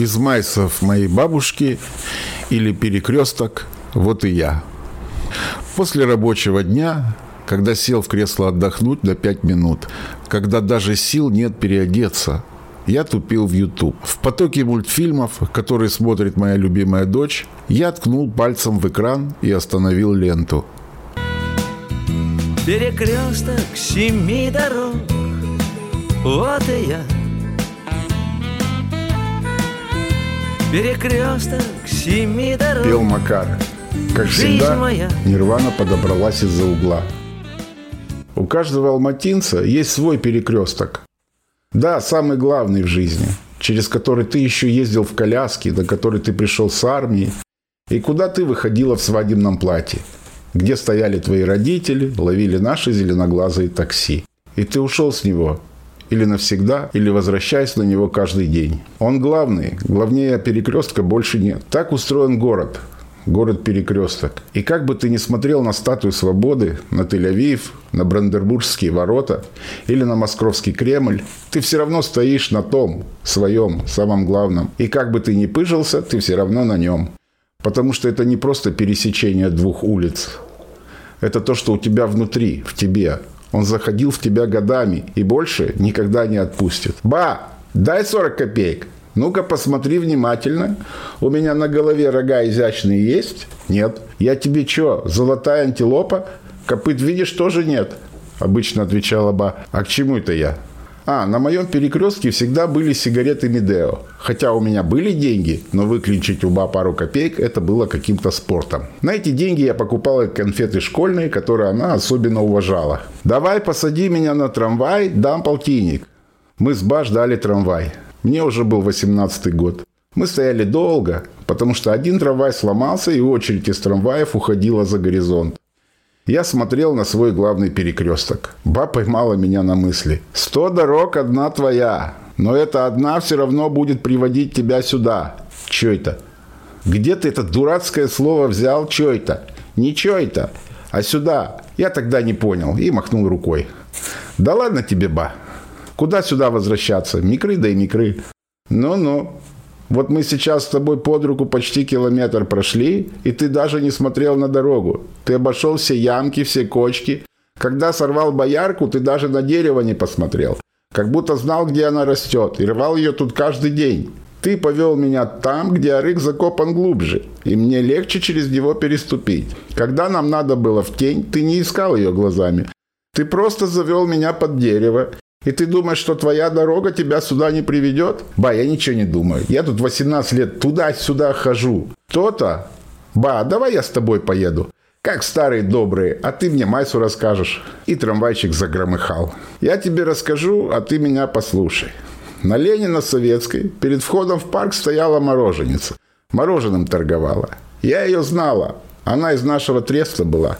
Из майсов моей бабушки или перекресток «Вот и я». После рабочего дня, когда сел в кресло отдохнуть на пять минут, когда даже сил нет переодеться, я тупил в YouTube. В потоке мультфильмов, которые смотрит моя любимая дочь, я ткнул пальцем в экран и остановил ленту. Перекресток семи дорог Вот и я Перекресток семи дорог Пел Макар. Как Жизнь всегда, моя. Нирвана подобралась из-за угла. У каждого алматинца есть свой перекресток. Да, самый главный в жизни, через который ты еще ездил в коляске, на который ты пришел с армии, и куда ты выходила в свадебном платье, где стояли твои родители, ловили наши зеленоглазые такси. И ты ушел с него, или навсегда, или возвращаясь на него каждый день. Он главный, главнее перекрестка больше нет. Так устроен город, город-перекресток. И как бы ты ни смотрел на статую свободы, на Тель-Авив, на Брандербургские ворота или на Московский Кремль, ты все равно стоишь на том, своем, самом главном. И как бы ты ни пыжился, ты все равно на нем. Потому что это не просто пересечение двух улиц. Это то, что у тебя внутри, в тебе. Он заходил в тебя годами и больше никогда не отпустит. Ба, дай 40 копеек. Ну-ка, посмотри внимательно. У меня на голове рога изящные есть? Нет. Я тебе что, золотая антилопа? Копыт видишь, тоже нет. Обычно отвечала Ба. А к чему это я? А, на моем перекрестке всегда были сигареты Медео. Хотя у меня были деньги, но выключить у Ба пару копеек это было каким-то спортом. На эти деньги я покупала конфеты школьные, которые она особенно уважала. «Давай посади меня на трамвай, дам полтинник». Мы с Ба ждали трамвай. Мне уже был 18 год. Мы стояли долго, потому что один трамвай сломался, и очередь из трамваев уходила за горизонт. Я смотрел на свой главный перекресток. Ба поймала меня на мысли. «Сто дорог, одна твоя. Но эта одна все равно будет приводить тебя сюда». Че это? Где ты это дурацкое слово взял? Че это? Не это, а сюда. Я тогда не понял и махнул рукой. «Да ладно тебе, Ба. Куда сюда возвращаться? Микры да и микры». «Ну-ну, вот мы сейчас с тобой под руку почти километр прошли, и ты даже не смотрел на дорогу. Ты обошел все ямки, все кочки. Когда сорвал боярку, ты даже на дерево не посмотрел. Как будто знал, где она растет, и рвал ее тут каждый день. Ты повел меня там, где арык закопан глубже, и мне легче через него переступить. Когда нам надо было в тень, ты не искал ее глазами. Ты просто завел меня под дерево, и ты думаешь, что твоя дорога тебя сюда не приведет? Ба, я ничего не думаю. Я тут 18 лет туда-сюда хожу. То-то. Ба, давай я с тобой поеду. Как старые добрые, а ты мне Майсу расскажешь. И трамвайчик загромыхал. Я тебе расскажу, а ты меня послушай. На Ленина Советской перед входом в парк стояла мороженица. Мороженым торговала. Я ее знала. Она из нашего треста была.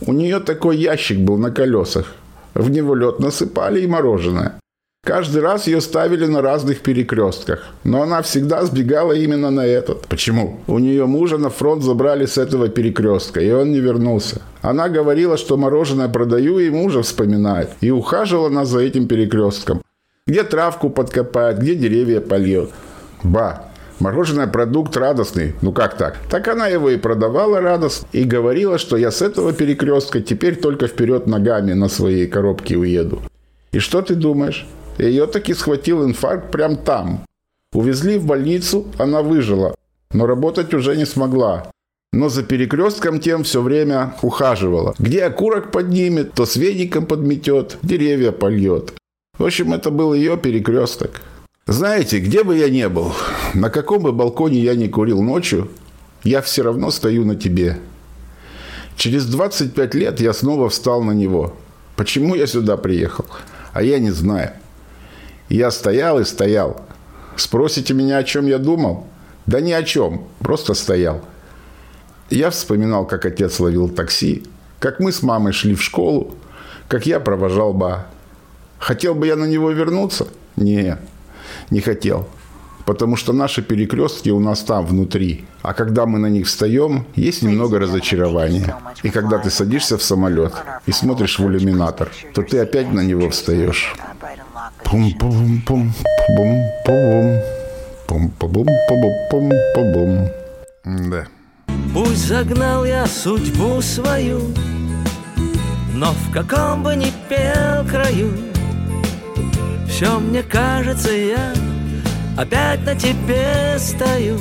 У нее такой ящик был на колесах. В него лед насыпали и мороженое. Каждый раз ее ставили на разных перекрестках, но она всегда сбегала именно на этот. Почему? У нее мужа на фронт забрали с этого перекрестка, и он не вернулся. Она говорила, что мороженое продаю, и мужа вспоминает. И ухаживала она за этим перекрестком. Где травку подкопает, где деревья польет. Ба, Мороженое продукт радостный. Ну как так? Так она его и продавала радостно. И говорила, что я с этого перекрестка теперь только вперед ногами на своей коробке уеду. И что ты думаешь? Ее таки схватил инфаркт прям там. Увезли в больницу, она выжила. Но работать уже не смогла. Но за перекрестком тем все время ухаживала. Где окурок поднимет, то с веником подметет, деревья польет. В общем, это был ее перекресток. Знаете, где бы я ни был, на каком бы балконе я ни курил ночью, я все равно стою на тебе. Через 25 лет я снова встал на него. Почему я сюда приехал? А я не знаю. Я стоял и стоял. Спросите меня, о чем я думал? Да ни о чем, просто стоял. Я вспоминал, как отец ловил такси, как мы с мамой шли в школу, как я провожал Ба. Хотел бы я на него вернуться? Нет не хотел. Потому что наши перекрестки у нас там внутри. А когда мы на них встаем, есть немного разочарования. И когда ты садишься в самолет и смотришь в иллюминатор, то ты опять на него встаешь. Пум-пум-пум, пум-пум, пум пум пум пум пум Да. Пусть загнал я судьбу свою, но в каком бы ни пел краю, все мне кажется, я опять на тебе стою.